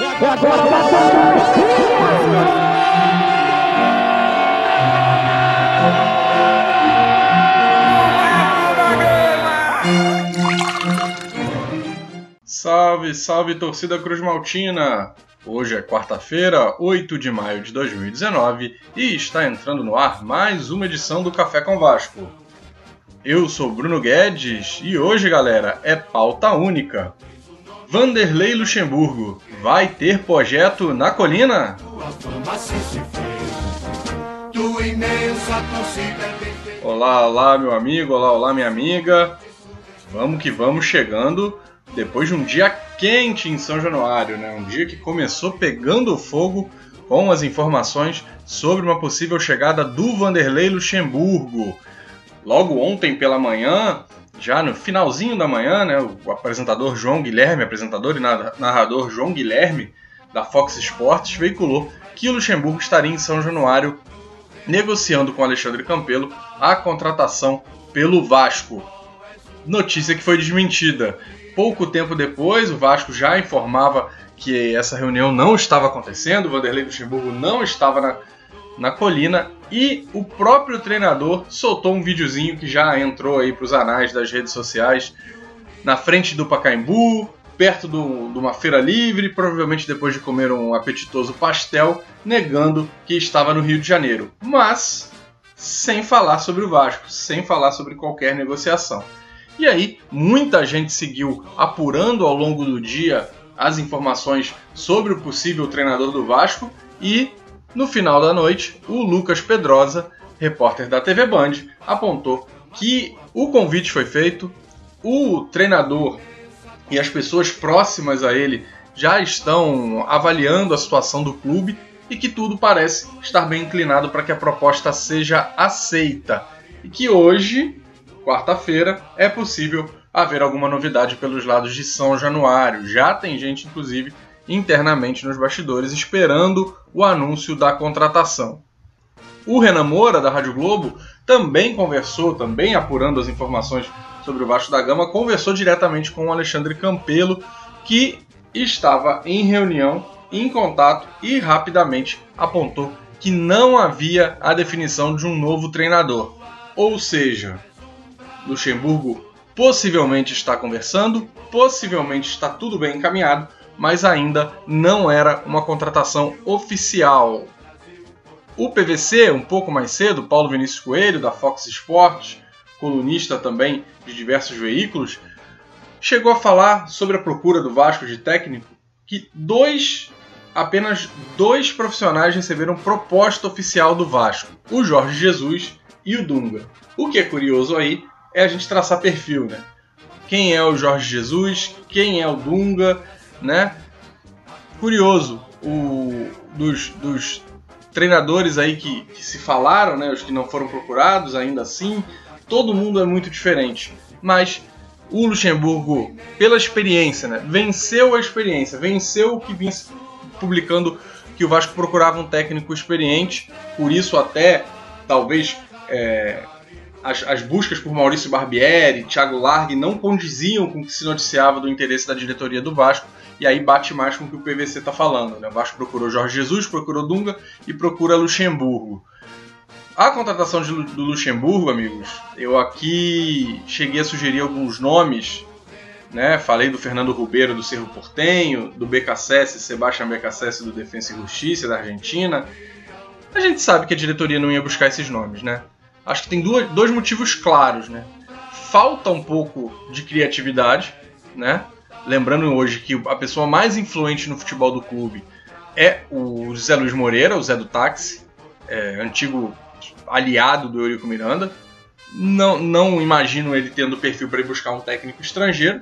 É agora, Salve, salve torcida Cruz Maltina! Hoje é quarta-feira, 8 de maio de 2019 e está entrando no ar mais uma edição do Café com Vasco. Eu sou Bruno Guedes e hoje, galera, é pauta única. Vanderlei Luxemburgo vai ter projeto na colina? Olá, olá, meu amigo, olá, olá, minha amiga. Vamos que vamos chegando depois de um dia quente em São Januário, né? Um dia que começou pegando fogo com as informações sobre uma possível chegada do Vanderlei Luxemburgo. Logo ontem pela manhã, já no finalzinho da manhã, né, o apresentador João Guilherme, apresentador e narrador João Guilherme da Fox Sports veiculou que o Luxemburgo estaria em São Januário negociando com Alexandre Campelo a contratação pelo Vasco. Notícia que foi desmentida. Pouco tempo depois, o Vasco já informava que essa reunião não estava acontecendo, o Vanderlei Luxemburgo não estava na, na colina e o próprio treinador soltou um videozinho que já entrou aí para os anais das redes sociais na frente do Pacaembu, perto do, de uma feira livre, provavelmente depois de comer um apetitoso pastel, negando que estava no Rio de Janeiro, mas sem falar sobre o Vasco, sem falar sobre qualquer negociação. E aí, muita gente seguiu apurando ao longo do dia as informações sobre o possível treinador do Vasco e no final da noite, o Lucas Pedrosa, repórter da TV Band, apontou que o convite foi feito, o treinador e as pessoas próximas a ele já estão avaliando a situação do clube e que tudo parece estar bem inclinado para que a proposta seja aceita. E que hoje quarta-feira, é possível haver alguma novidade pelos lados de São Januário. Já tem gente, inclusive, internamente nos bastidores esperando o anúncio da contratação. O Renan Moura, da Rádio Globo, também conversou, também apurando as informações sobre o Vasco da Gama, conversou diretamente com o Alexandre Campelo, que estava em reunião, em contato e rapidamente apontou que não havia a definição de um novo treinador. Ou seja, Luxemburgo possivelmente está conversando, possivelmente está tudo bem encaminhado, mas ainda não era uma contratação oficial. O PVC, um pouco mais cedo, Paulo Vinícius Coelho, da Fox Sports, colunista também de diversos veículos, chegou a falar sobre a procura do Vasco de técnico que dois, apenas dois profissionais receberam proposta oficial do Vasco, o Jorge Jesus e o Dunga. O que é curioso aí é a gente traçar perfil, né? Quem é o Jorge Jesus, quem é o Dunga, né? Curioso, o, dos, dos treinadores aí que, que se falaram, né? Os que não foram procurados ainda assim, todo mundo é muito diferente. Mas o Luxemburgo, pela experiência, né? Venceu a experiência, venceu o que vinha publicando que o Vasco procurava um técnico experiente, por isso até talvez é, as, as, buscas por Maurício Barbieri, Thiago Largue não condiziam com o que se noticiava do interesse da diretoria do Vasco, e aí bate mais com o que o PVC está falando. Né? O Vasco procurou Jorge Jesus, procurou Dunga e procura Luxemburgo. A contratação de, do Luxemburgo, amigos, eu aqui cheguei a sugerir alguns nomes. Né? Falei do Fernando Rubeiro do Cerro Portenho, do BKSS, Sebastião BKSS do Defensa e Justiça da Argentina. A gente sabe que a diretoria não ia buscar esses nomes, né? acho que tem dois motivos claros, né? Falta um pouco de criatividade, né? Lembrando hoje que a pessoa mais influente no futebol do clube é o Zé Luiz Moreira, o Zé do Táxi, é, antigo aliado do Eurico Miranda. Não, não imagino ele tendo perfil para ir buscar um técnico estrangeiro.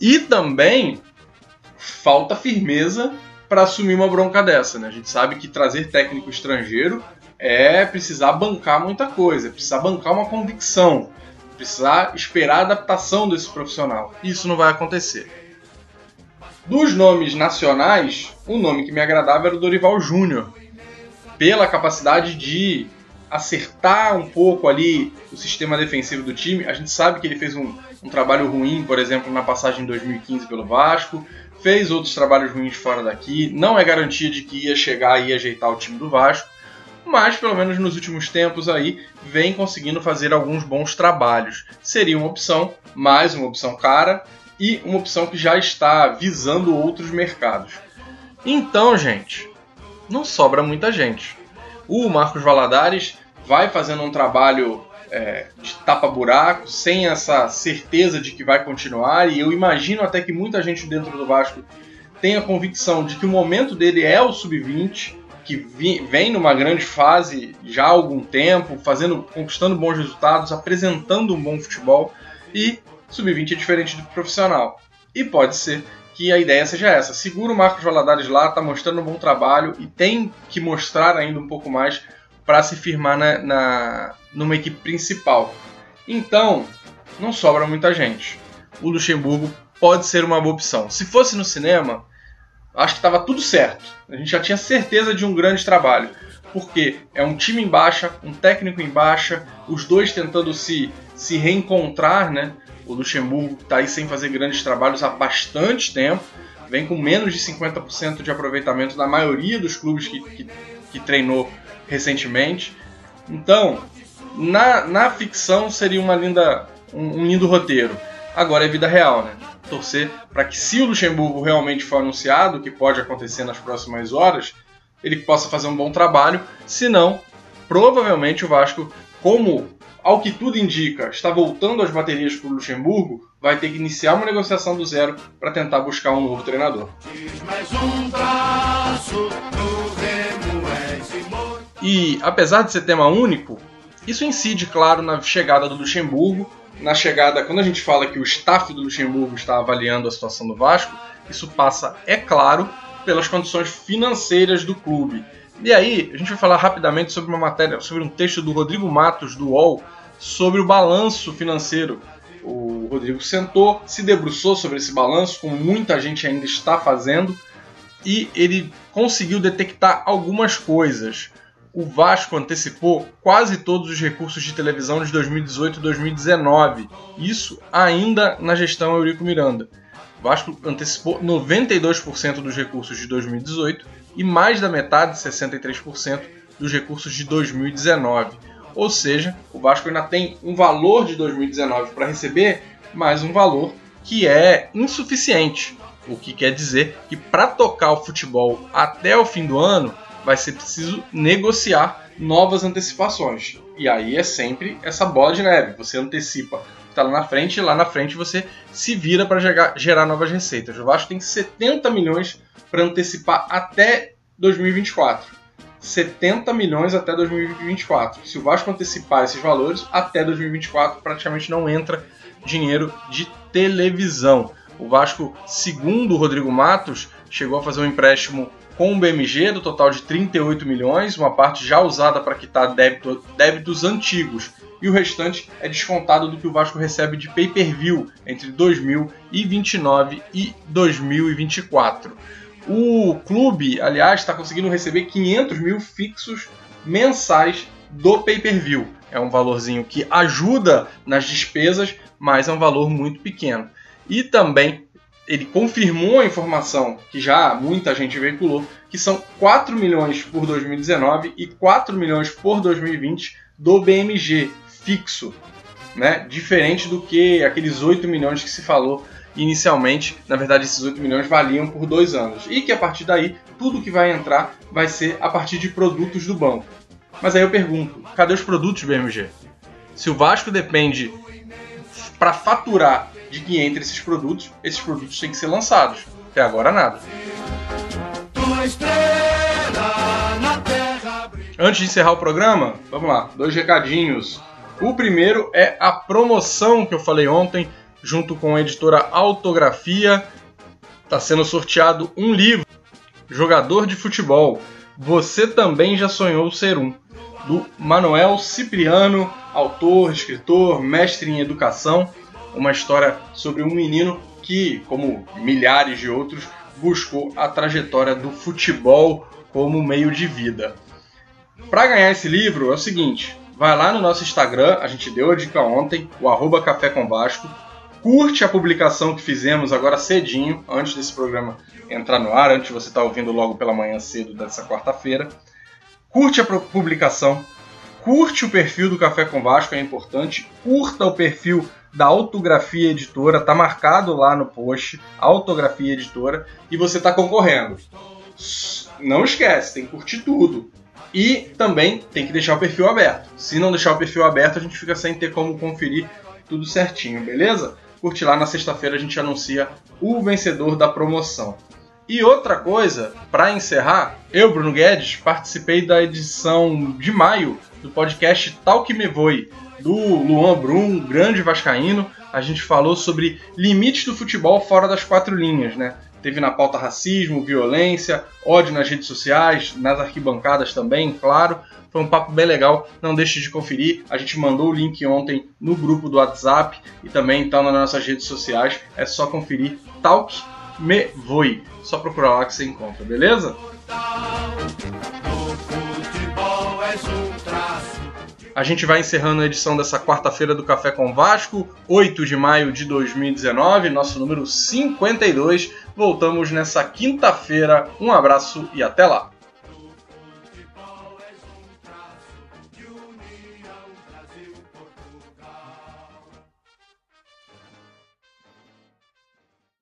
E também falta firmeza para assumir uma bronca dessa. Né? A gente sabe que trazer técnico estrangeiro é precisar bancar muita coisa, é precisar bancar uma convicção, precisar esperar a adaptação desse profissional. Isso não vai acontecer. Dos nomes nacionais, o nome que me agradava era o Dorival Júnior, pela capacidade de acertar um pouco ali o sistema defensivo do time. A gente sabe que ele fez um, um trabalho ruim, por exemplo, na passagem em 2015 pelo Vasco, fez outros trabalhos ruins fora daqui, não é garantia de que ia chegar e ajeitar o time do Vasco, mas pelo menos nos últimos tempos aí vem conseguindo fazer alguns bons trabalhos. Seria uma opção, mais uma opção cara e uma opção que já está visando outros mercados. Então, gente, não sobra muita gente. O Marcos Valadares vai fazendo um trabalho é, de tapa-buraco, sem essa certeza de que vai continuar, e eu imagino até que muita gente dentro do Vasco tenha a convicção de que o momento dele é o sub-20, que vem numa grande fase já há algum tempo, fazendo, conquistando bons resultados, apresentando um bom futebol, e sub-20 é diferente do profissional. E pode ser que a ideia seja essa. Segura o Marcos Valadares lá, está mostrando um bom trabalho e tem que mostrar ainda um pouco mais para se firmar na, na, numa equipe principal. Então, não sobra muita gente. O Luxemburgo pode ser uma boa opção. Se fosse no cinema, acho que estava tudo certo. A gente já tinha certeza de um grande trabalho. Porque é um time em baixa, um técnico em baixa, os dois tentando se, se reencontrar, né? O Luxemburgo está aí sem fazer grandes trabalhos há bastante tempo, vem com menos de 50% de aproveitamento na maioria dos clubes que, que, que treinou recentemente. Então, na, na ficção seria uma linda, um, um lindo roteiro. Agora é vida real, né? Torcer para que, se o Luxemburgo realmente for anunciado, que pode acontecer nas próximas horas, ele possa fazer um bom trabalho. Se não, provavelmente o Vasco, como ao que tudo indica, está voltando as baterias para o Luxemburgo, vai ter que iniciar uma negociação do zero para tentar buscar um novo treinador. E apesar de ser tema único, isso incide, claro, na chegada do Luxemburgo. Na chegada, quando a gente fala que o staff do Luxemburgo está avaliando a situação do Vasco, isso passa, é claro, pelas condições financeiras do clube. E aí, a gente vai falar rapidamente sobre uma matéria, sobre um texto do Rodrigo Matos, do UOL, sobre o balanço financeiro. O Rodrigo sentou, se debruçou sobre esse balanço, como muita gente ainda está fazendo, e ele conseguiu detectar algumas coisas. O Vasco antecipou quase todos os recursos de televisão de 2018 e 2019, isso ainda na gestão Eurico Miranda. O Vasco antecipou 92% dos recursos de 2018 e mais da metade, 63%, dos recursos de 2019. Ou seja, o Vasco ainda tem um valor de 2019 para receber, mas um valor que é insuficiente. O que quer dizer que para tocar o futebol até o fim do ano vai ser preciso negociar novas antecipações. E aí é sempre essa bola de neve. Você antecipa está lá na frente, e lá na frente você se vira para gerar novas receitas. O Vasco tem 70 milhões para antecipar até 2024. 70 milhões até 2024. Se o Vasco antecipar esses valores, até 2024 praticamente não entra dinheiro de televisão. O Vasco, segundo o Rodrigo Matos, chegou a fazer um empréstimo com o BMG do total de 38 milhões, uma parte já usada para quitar débito, débitos antigos e o restante é descontado do que o Vasco recebe de pay-per-view entre 2029 e 2024. O clube, aliás, está conseguindo receber 500 mil fixos mensais do pay-per-view. É um valorzinho que ajuda nas despesas, mas é um valor muito pequeno. E também ele confirmou a informação que já muita gente veiculou, que são 4 milhões por 2019 e 4 milhões por 2020 do BMG, fixo, né? Diferente do que aqueles 8 milhões que se falou inicialmente. Na verdade, esses 8 milhões valiam por dois anos. E que a partir daí, tudo que vai entrar vai ser a partir de produtos do banco. Mas aí eu pergunto, cadê os produtos BMG? Se o Vasco depende para faturar de que entre esses produtos, esses produtos têm que ser lançados. Até agora nada. Antes de encerrar o programa, vamos lá, dois recadinhos. O primeiro é a promoção que eu falei ontem, junto com a editora Autografia. Está sendo sorteado um livro, Jogador de Futebol. Você também já sonhou ser um, do Manuel Cipriano, autor, escritor, mestre em educação. Uma história sobre um menino que, como milhares de outros, buscou a trajetória do futebol como meio de vida. Para ganhar esse livro é o seguinte: vai lá no nosso Instagram, a gente deu a dica ontem, o arroba Café com Vasco, curte a publicação que fizemos agora cedinho, antes desse programa entrar no ar, antes de você estar ouvindo logo pela manhã cedo dessa quarta-feira. Curte a publicação, curte o perfil do Café com Vasco, é importante, curta o perfil da Autografia Editora, tá marcado lá no post, Autografia Editora, e você tá concorrendo. Não esquece, tem que curtir tudo. E também tem que deixar o perfil aberto. Se não deixar o perfil aberto, a gente fica sem ter como conferir tudo certinho, beleza? Curte lá na sexta-feira a gente anuncia o vencedor da promoção. E outra coisa, para encerrar, eu, Bruno Guedes, participei da edição de maio do podcast Tal Que Me Voe, do Luan Brum, grande vascaíno. A gente falou sobre limites do futebol fora das quatro linhas, né? Teve na pauta racismo, violência, ódio nas redes sociais, nas arquibancadas também, claro. Foi um papo bem legal, não deixe de conferir. A gente mandou o link ontem no grupo do WhatsApp e também está nas nossas redes sociais. É só conferir Talk Me Voe. Só procurar lá que você encontra, beleza? A gente vai encerrando a edição dessa quarta-feira do Café com Vasco, 8 de maio de 2019, nosso número 52. Voltamos nessa quinta-feira. Um abraço e até lá!